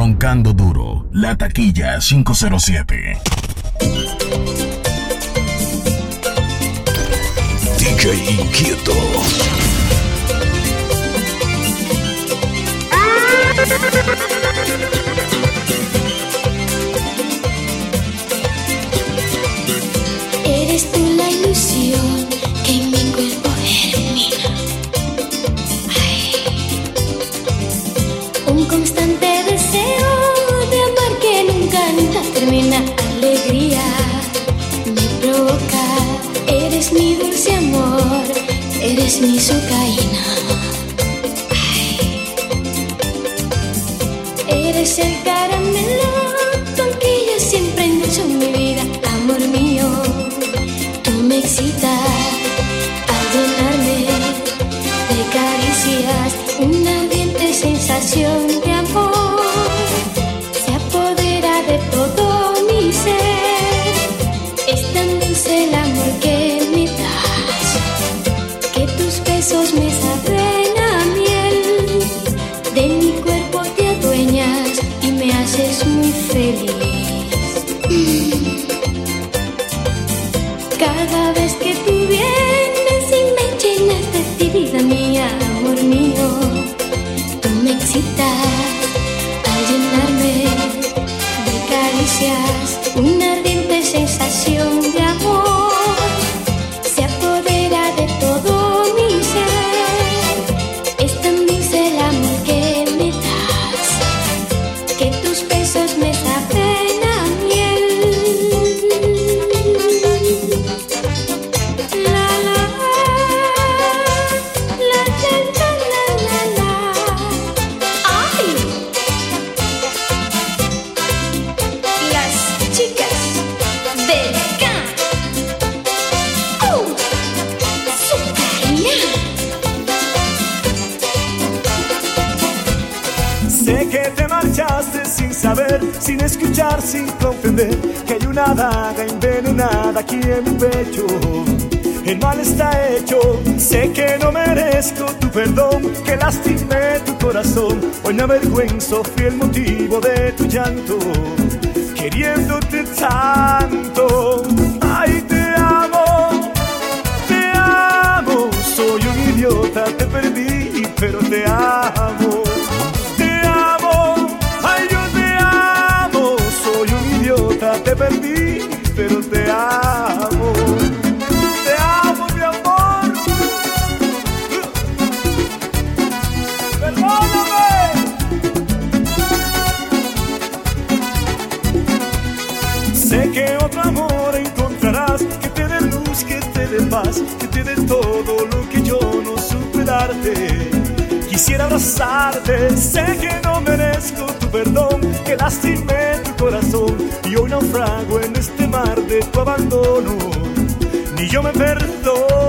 Roncando duro, la taquilla 507. DJ Inquieto. Sensación de envenenada aquí en mi pecho. El mal está hecho, sé que no merezco tu perdón, que lastimé tu corazón. Hoy me avergüenzo, fui el motivo de tu llanto, queriéndote tanto. Ay, te amo, te amo, soy un idiota, te perdí, pero te amo. Que te dé todo lo que yo no supe darte. Quisiera abrazarte, sé que no merezco tu perdón, que lastimé tu corazón y hoy naufrago en este mar de tu abandono. Ni yo me perdono.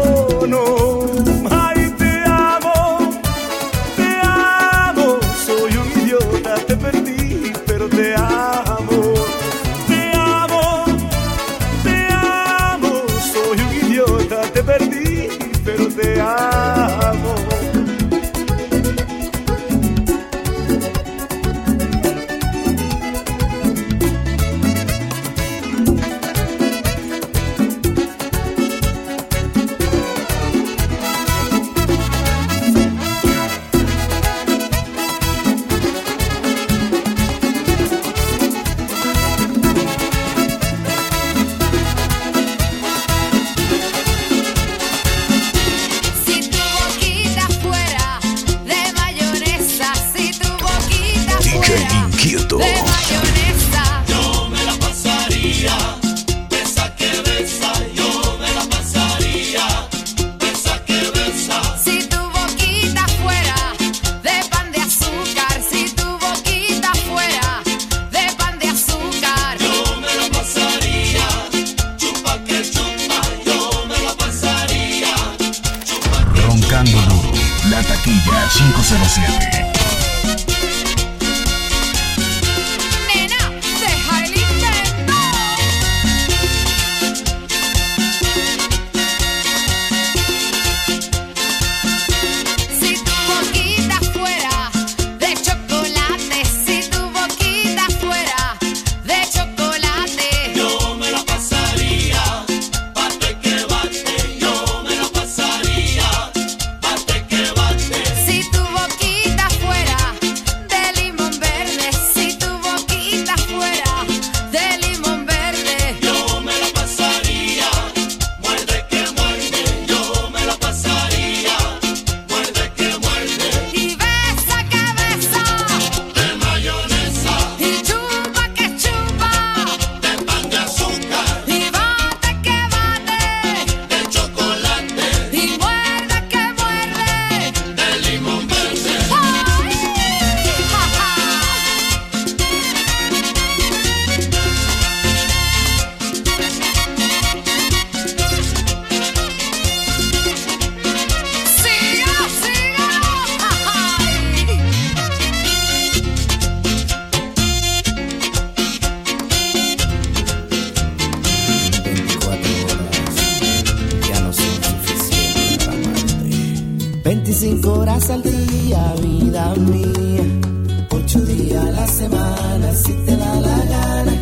semana si te da la gana.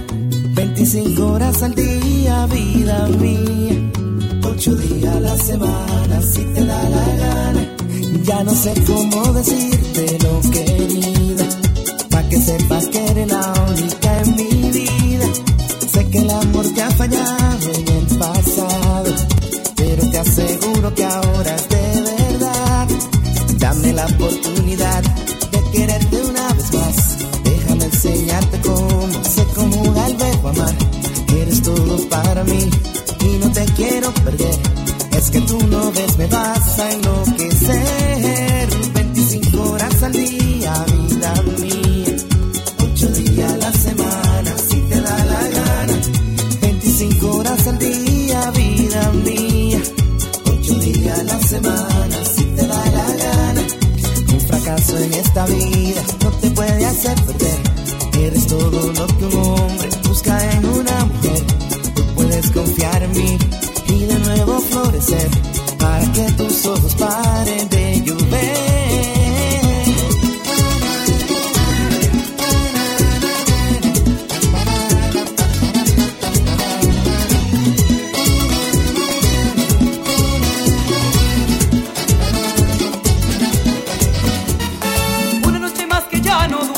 25 horas al día, vida mía. 8 días a la semana si te da la gana. Ya no sé cómo decirte lo que está bien.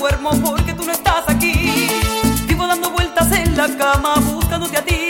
duermo porque tú no estás aquí. Vivo dando vueltas en la cama buscándote a ti.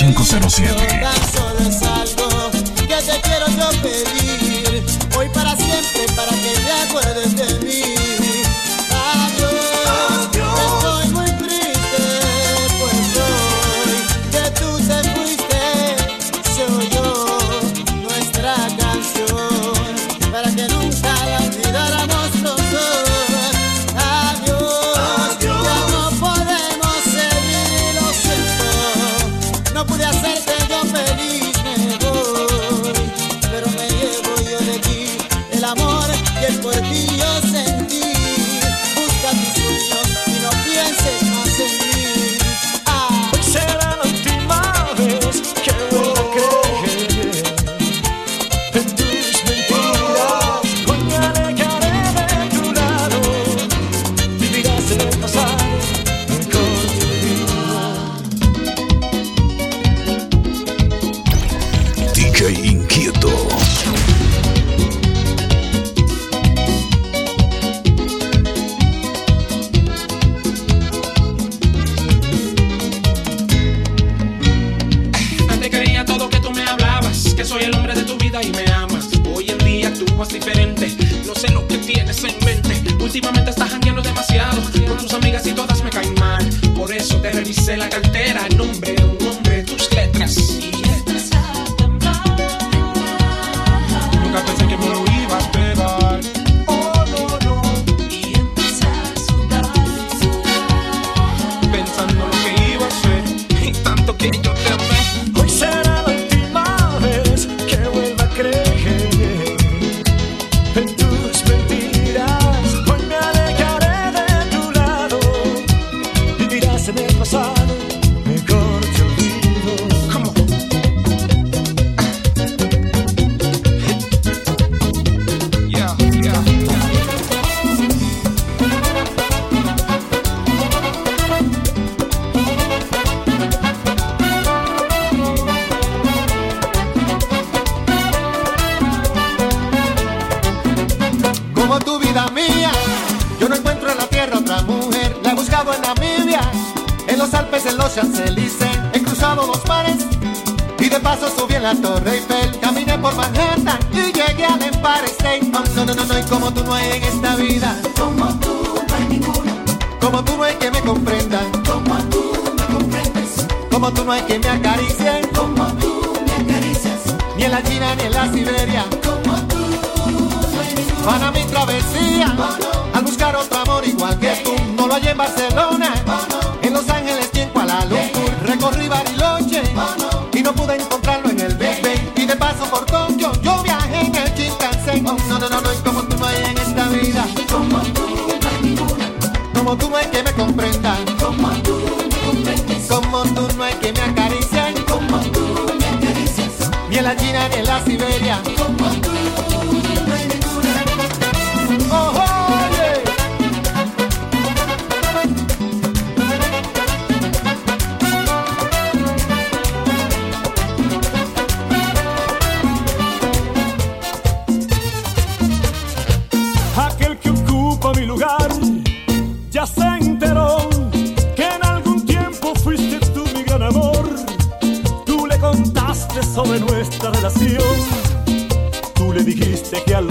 507. por ti yo No sé lo que tienes en mente. Últimamente estás jangueando demasiado. Con tus amigas y todas me caen mal. Por eso te revisé la cartera. Nombre un hombre, tus letras. a Torre Eiffel, caminé por Manhattan y llegué al Empire State. Oh, no, no, no, no, hay como tú no hay en esta vida. Como tú no hay ninguno. Como tú no hay que me comprendan. Como tú me comprendes. Como tú no hay que me acaricien. Como tú me acaricias. Ni en la China ni en la Siberia. Como tú no hay ninguno. Para Siberia. Aquel que ocupa mi lugar, ya sé Sé que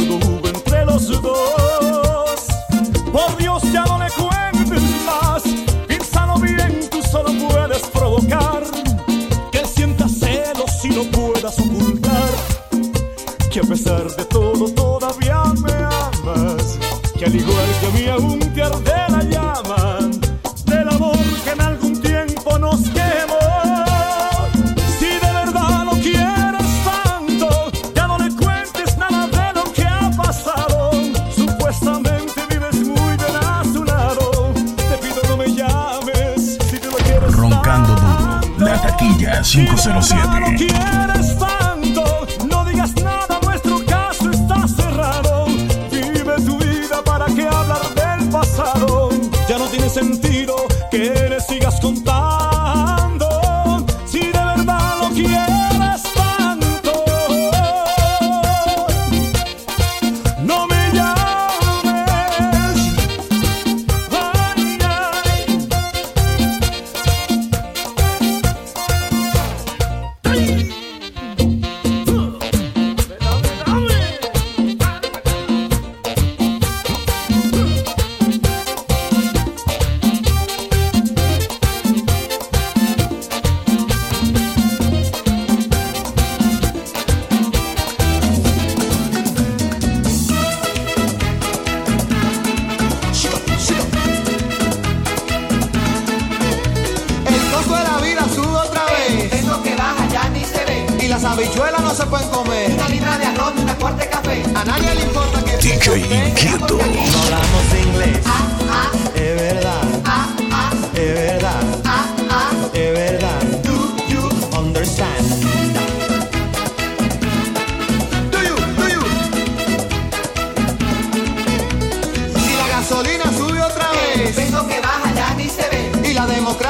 507.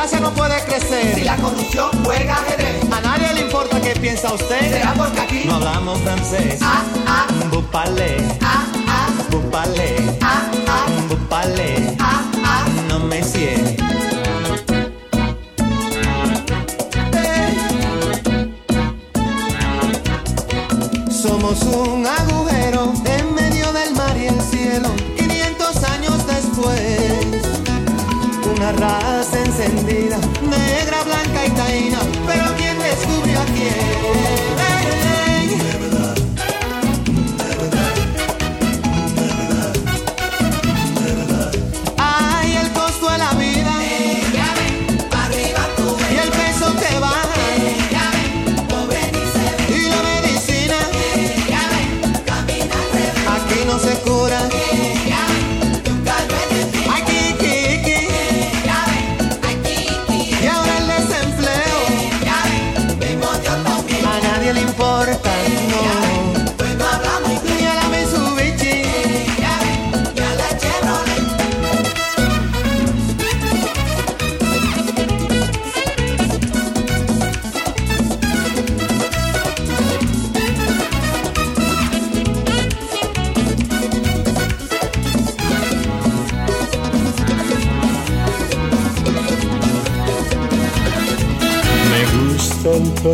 Democracia no puede crecer. Si la corrupción juega ajedrez. A nadie le importa qué piensa usted. Será porque aquí. No hablamos francés. Ah, ah, Vous parlez. ah, ah, Vous parlez. ah, ah, Vous parlez. ah, ah. No me sigue. Somos un agujero una raza encendida, negra, blanca y taína. Pero ¿quién descubrió a quién?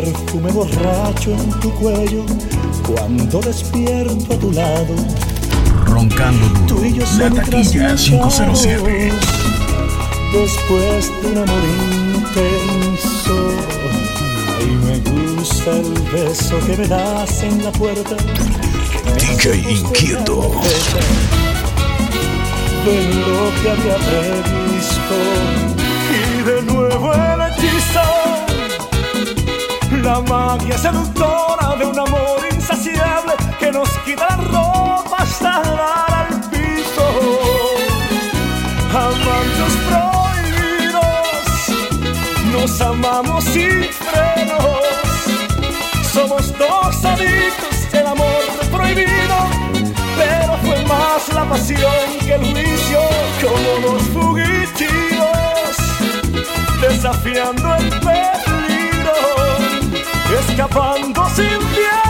Perfume borracho en tu cuello cuando despierto a tu lado. Roncando Tú y yo La taquilla 507. Después de un amor intenso. Ay, me gusta el beso que me das en la puerta. DJ Inquieto. De lo que había previsto. Y de nuevo el hechizo. La magia seductora de un amor insaciable que nos quita la ropa hasta dar al piso. Amantes prohibidos, nos amamos sin frenos. Somos dos adictos del amor prohibido, pero fue más la pasión que el juicio, como dos fugitivos, desafiando el peligro, escapando sin tiempo,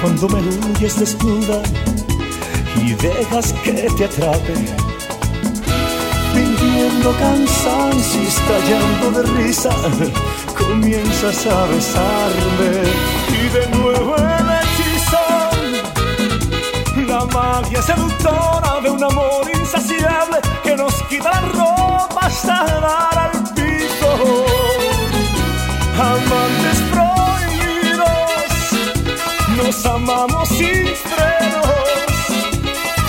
cuando me huyes desnuda y dejas que te atrape. Fingiendo cansancio y estallando de risa, comienzas a besarme y de nuevo el hechizo la magia seductora de un amor insaciable que nos quita la ropa hasta dar al piso. Amantes amamos sin frenos.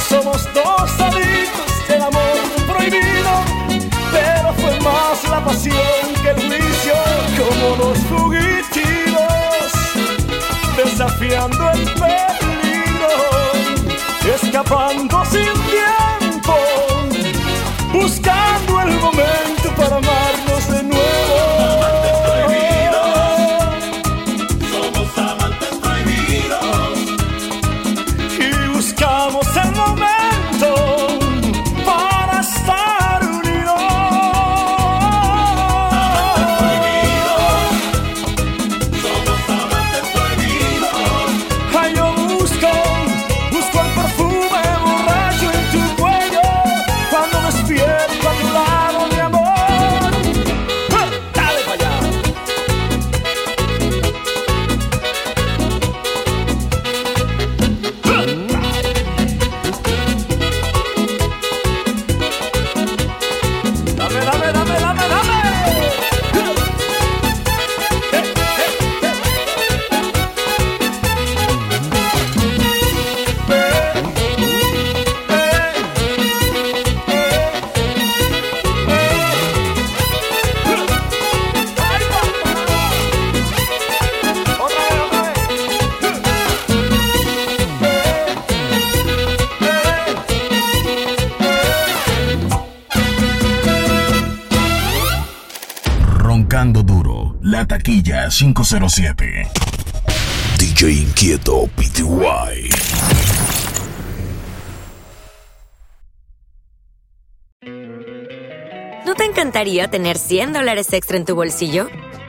Somos dos adictos del amor prohibido, pero fue más la pasión que el juicio, como dos fugitivos, desafiando el peligro, escapando Tocando duro, la taquilla 507. DJ Inquieto PTY. ¿No te encantaría tener 100 dólares extra en tu bolsillo?